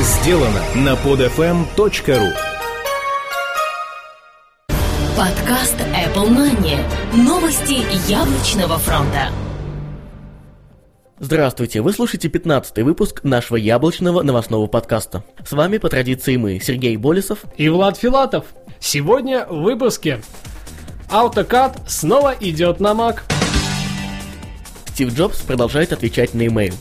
сделано на podfm.ru Подкаст Apple Money. Новости яблочного фронта. Здравствуйте, вы слушаете 15 выпуск нашего яблочного новостного подкаста. С вами по традиции мы, Сергей Болесов и Влад Филатов. Сегодня в выпуске. AutoCAD снова идет на Mac. Стив Джобс продолжает отвечать на e-mail.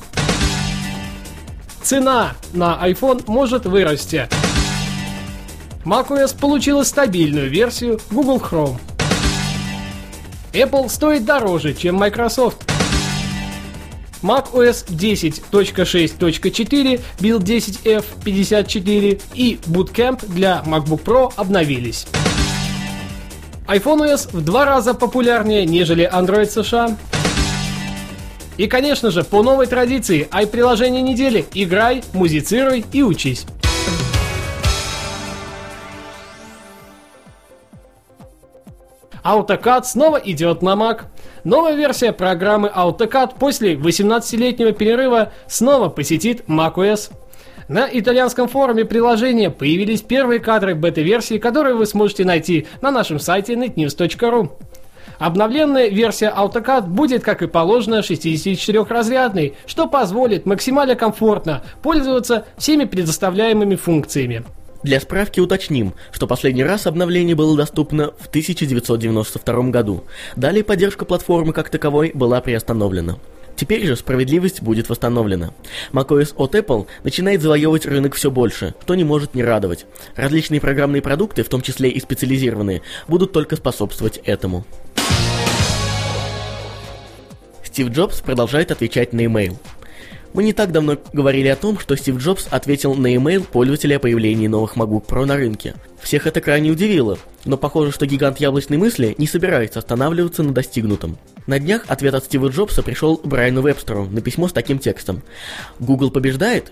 Цена на iPhone может вырасти. macOS получила стабильную версию Google Chrome. Apple стоит дороже, чем Microsoft. macOS 10.6.4, Build 10F54 и Bootcamp для MacBook Pro обновились. iPhone OS в два раза популярнее, нежели Android США. И, конечно же, по новой традиции, ай-приложение недели. Играй, музицируй и учись. AutoCAD снова идет на Mac. Новая версия программы AutoCAD после 18-летнего перерыва снова посетит macOS. На итальянском форуме приложения появились первые кадры бета-версии, которые вы сможете найти на нашем сайте netnews.ru. Обновленная версия AutoCAD будет, как и положено, 64-разрядной, что позволит максимально комфортно пользоваться всеми предоставляемыми функциями. Для справки уточним, что последний раз обновление было доступно в 1992 году. Далее поддержка платформы как таковой была приостановлена. Теперь же справедливость будет восстановлена. macOS от Apple начинает завоевывать рынок все больше, что не может не радовать. Различные программные продукты, в том числе и специализированные, будут только способствовать этому. Стив Джобс продолжает отвечать на e-mail. Мы не так давно говорили о том, что Стив Джобс ответил на e-mail пользователя о появлении новых MacBook Pro на рынке. Всех это крайне удивило, но похоже, что гигант яблочной мысли не собирается останавливаться на достигнутом. На днях ответ от Стива Джобса пришел Брайану Вебстеру на письмо с таким текстом. Google побеждает?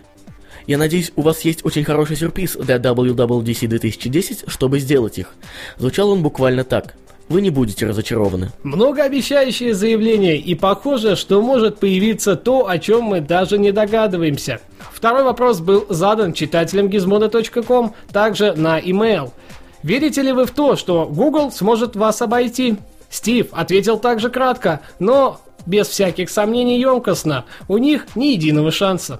Я надеюсь, у вас есть очень хороший сюрприз для WWDC 2010, чтобы сделать их. Звучал он буквально так вы не будете разочарованы. Многообещающее заявление, и похоже, что может появиться то, о чем мы даже не догадываемся. Второй вопрос был задан читателям gizmodo.com, также на email. Верите ли вы в то, что Google сможет вас обойти? Стив ответил также кратко, но без всяких сомнений емкостно. У них ни единого шанса.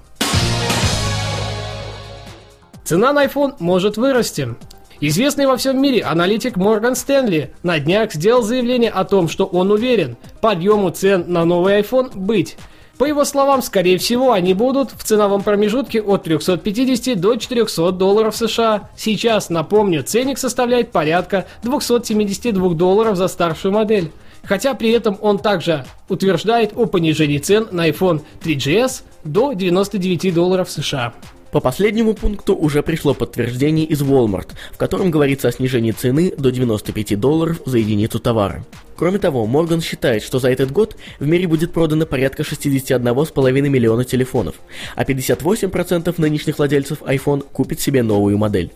Цена на iPhone может вырасти. Известный во всем мире аналитик Морган Стэнли на днях сделал заявление о том, что он уверен, подъему цен на новый iPhone быть. По его словам, скорее всего, они будут в ценовом промежутке от 350 до 400 долларов США. Сейчас, напомню, ценник составляет порядка 272 долларов за старшую модель. Хотя при этом он также утверждает о понижении цен на iPhone 3GS до 99 долларов США. По последнему пункту уже пришло подтверждение из Walmart, в котором говорится о снижении цены до 95 долларов за единицу товара. Кроме того, Морган считает, что за этот год в мире будет продано порядка 61,5 миллиона телефонов, а 58% нынешних владельцев iPhone купит себе новую модель.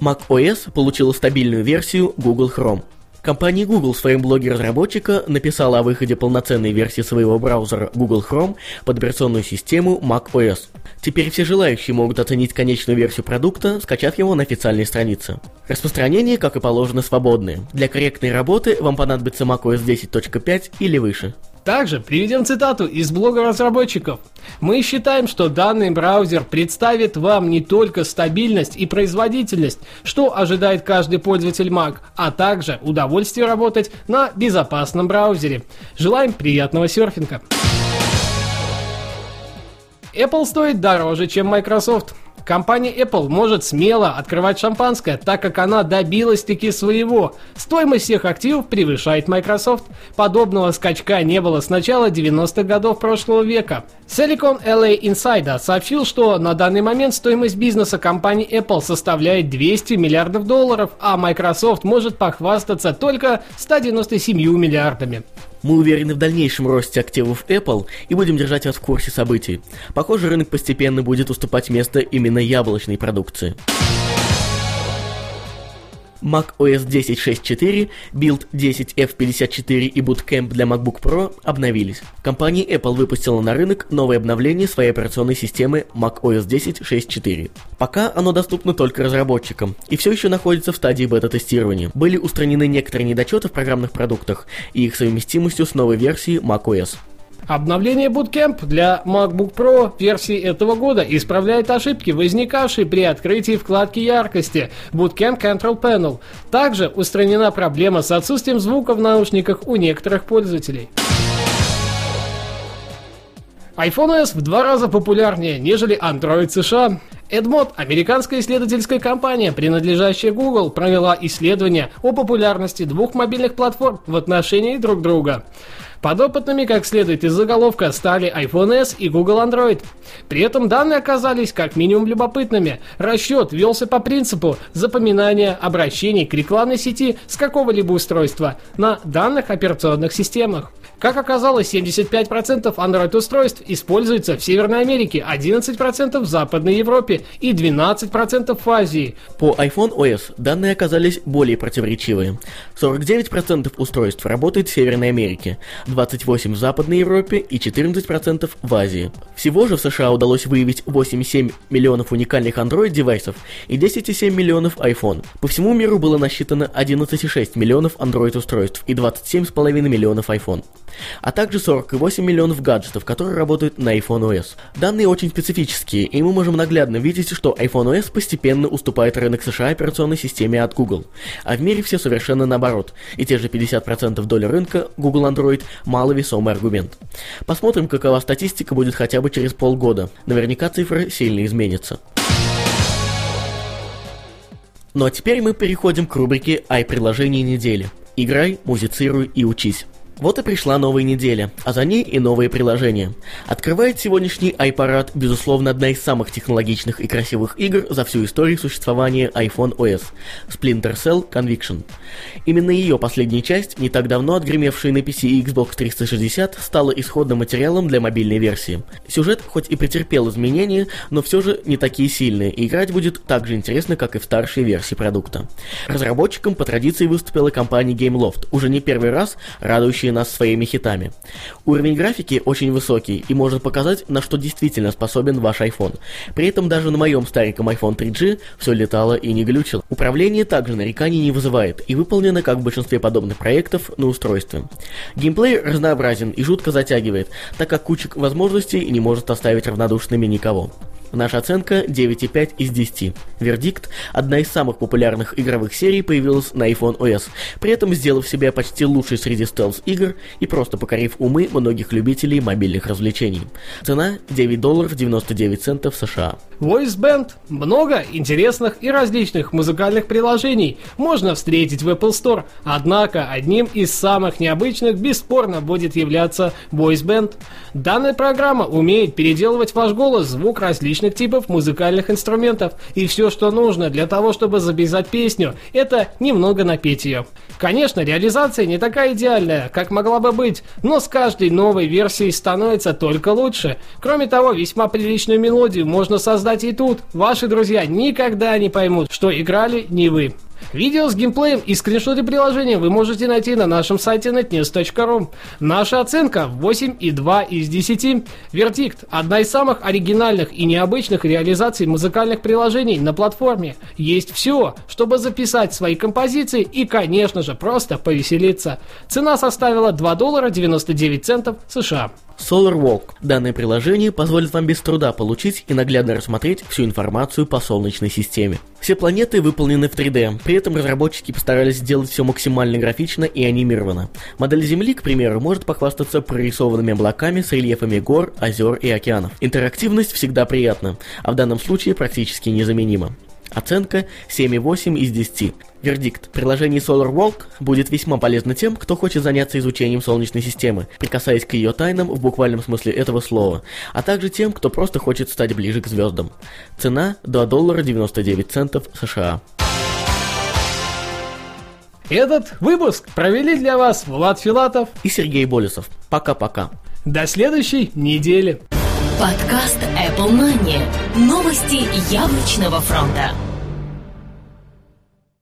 macOS получила стабильную версию Google Chrome – Компания Google в своем блоге разработчика написала о выходе полноценной версии своего браузера Google Chrome под операционную систему macOS. Теперь все желающие могут оценить конечную версию продукта, скачав его на официальной странице. Распространение, как и положено, свободное. Для корректной работы вам понадобится macOS 10.5 или выше. Также приведем цитату из блога разработчиков. Мы считаем, что данный браузер представит вам не только стабильность и производительность, что ожидает каждый пользователь Mac, а также удовольствие работать на безопасном браузере. Желаем приятного серфинга. Apple стоит дороже, чем Microsoft. Компания Apple может смело открывать шампанское, так как она добилась-таки своего. Стоимость всех активов превышает Microsoft. Подобного скачка не было с начала 90-х годов прошлого века. Silicon LA Insider сообщил, что на данный момент стоимость бизнеса компании Apple составляет 200 миллиардов долларов, а Microsoft может похвастаться только 197 миллиардами. Мы уверены в дальнейшем росте активов Apple и будем держать вас в курсе событий. Похоже, рынок постепенно будет уступать место именно яблочной продукции. Mac OS 10.6.4, Build 10F54 и Bootcamp для MacBook Pro обновились. Компания Apple выпустила на рынок новое обновление своей операционной системы Mac OS 10.6.4. Пока оно доступно только разработчикам и все еще находится в стадии бета-тестирования. Были устранены некоторые недочеты в программных продуктах и их совместимостью с новой версией macOS. Обновление Bootcamp для MacBook Pro версии этого года исправляет ошибки, возникавшие при открытии вкладки яркости Bootcamp Control Panel. Также устранена проблема с отсутствием звука в наушниках у некоторых пользователей iPhone S в два раза популярнее, нежели Android США. Edmod, американская исследовательская компания, принадлежащая Google, провела исследование о популярности двух мобильных платформ в отношении друг друга. Подопытными, как следует из заголовка, стали iPhone S и Google Android. При этом данные оказались как минимум любопытными. Расчет велся по принципу запоминания обращений к рекламной сети с какого-либо устройства на данных операционных системах. Как оказалось, 75% Android-устройств используются в Северной Америке, 11% в Западной Европе и 12% в Азии. По iPhone OS данные оказались более противоречивые. 49% устройств работают в Северной Америке, 28% в Западной Европе и 14% в Азии. Всего же в США удалось выявить 8,7 миллионов уникальных Android-девайсов и 10,7 миллионов iPhone. По всему миру было насчитано 11,6 миллионов Android-устройств и 27,5 миллионов iPhone а также 48 миллионов гаджетов, которые работают на iPhone OS. Данные очень специфические, и мы можем наглядно видеть, что iPhone OS постепенно уступает рынок США операционной системе от Google, а в мире все совершенно наоборот, и те же 50% доли рынка Google Android – маловесомый аргумент. Посмотрим, какова статистика будет хотя бы через полгода, наверняка цифры сильно изменятся. Ну а теперь мы переходим к рубрике «Ай-приложение недели». Играй, музицируй и учись. Вот и пришла новая неделя, а за ней и новые приложения. Открывает сегодняшний iParade, безусловно, одна из самых технологичных и красивых игр за всю историю существования iPhone OS – Splinter Cell Conviction. Именно ее последняя часть, не так давно отгремевшая на PC и Xbox 360, стала исходным материалом для мобильной версии. Сюжет хоть и претерпел изменения, но все же не такие сильные, и играть будет так же интересно, как и в старшей версии продукта. Разработчиком по традиции выступила компания Gameloft, уже не первый раз радующая радующие нас своими хитами. Уровень графики очень высокий и может показать, на что действительно способен ваш iPhone. При этом даже на моем стареньком iPhone 3G все летало и не глючило. Управление также нареканий не вызывает и выполнено, как в большинстве подобных проектов, на устройстве. Геймплей разнообразен и жутко затягивает, так как кучек возможностей не может оставить равнодушными никого. Наша оценка 9,5 из 10. Вердикт – одна из самых популярных игровых серий появилась на iPhone OS, при этом сделав себя почти лучшей среди стелс-игр и просто покорив умы многих любителей мобильных развлечений. Цена 9 долларов 99 центов США. Voice Band. Много интересных и различных музыкальных приложений можно встретить в Apple Store, однако одним из самых необычных бесспорно будет являться Voice Band. Данная программа умеет переделывать ваш голос, звук различных различных типов музыкальных инструментов, и все, что нужно для того, чтобы записать песню, это немного напеть ее. Конечно, реализация не такая идеальная, как могла бы быть, но с каждой новой версией становится только лучше. Кроме того, весьма приличную мелодию можно создать и тут. Ваши друзья никогда не поймут, что играли не вы. Видео с геймплеем и скриншоты приложения вы можете найти на нашем сайте netnews.ru. Наша оценка 8,2 из 10. Вердикт – одна из самых оригинальных и необычных реализаций музыкальных приложений на платформе. Есть все, чтобы записать свои композиции и, конечно же, просто повеселиться. Цена составила 2 доллара 99 центов США. Solar Walk. Данное приложение позволит вам без труда получить и наглядно рассмотреть всю информацию по Солнечной системе. Все планеты выполнены в 3D, при этом разработчики постарались сделать все максимально графично и анимировано. Модель Земли, к примеру, может похвастаться прорисованными облаками с рельефами гор, озер и океанов. Интерактивность всегда приятна, а в данном случае практически незаменима. Оценка 7,8 из 10. Вердикт. Приложение Solar Walk будет весьма полезно тем, кто хочет заняться изучением Солнечной системы, прикасаясь к ее тайнам в буквальном смысле этого слова, а также тем, кто просто хочет стать ближе к звездам. Цена 2 доллара 99 центов США. Этот выпуск провели для вас Влад Филатов и Сергей Болесов. Пока-пока. До следующей недели. Подкаст Apple Money. Новости яблочного фронта.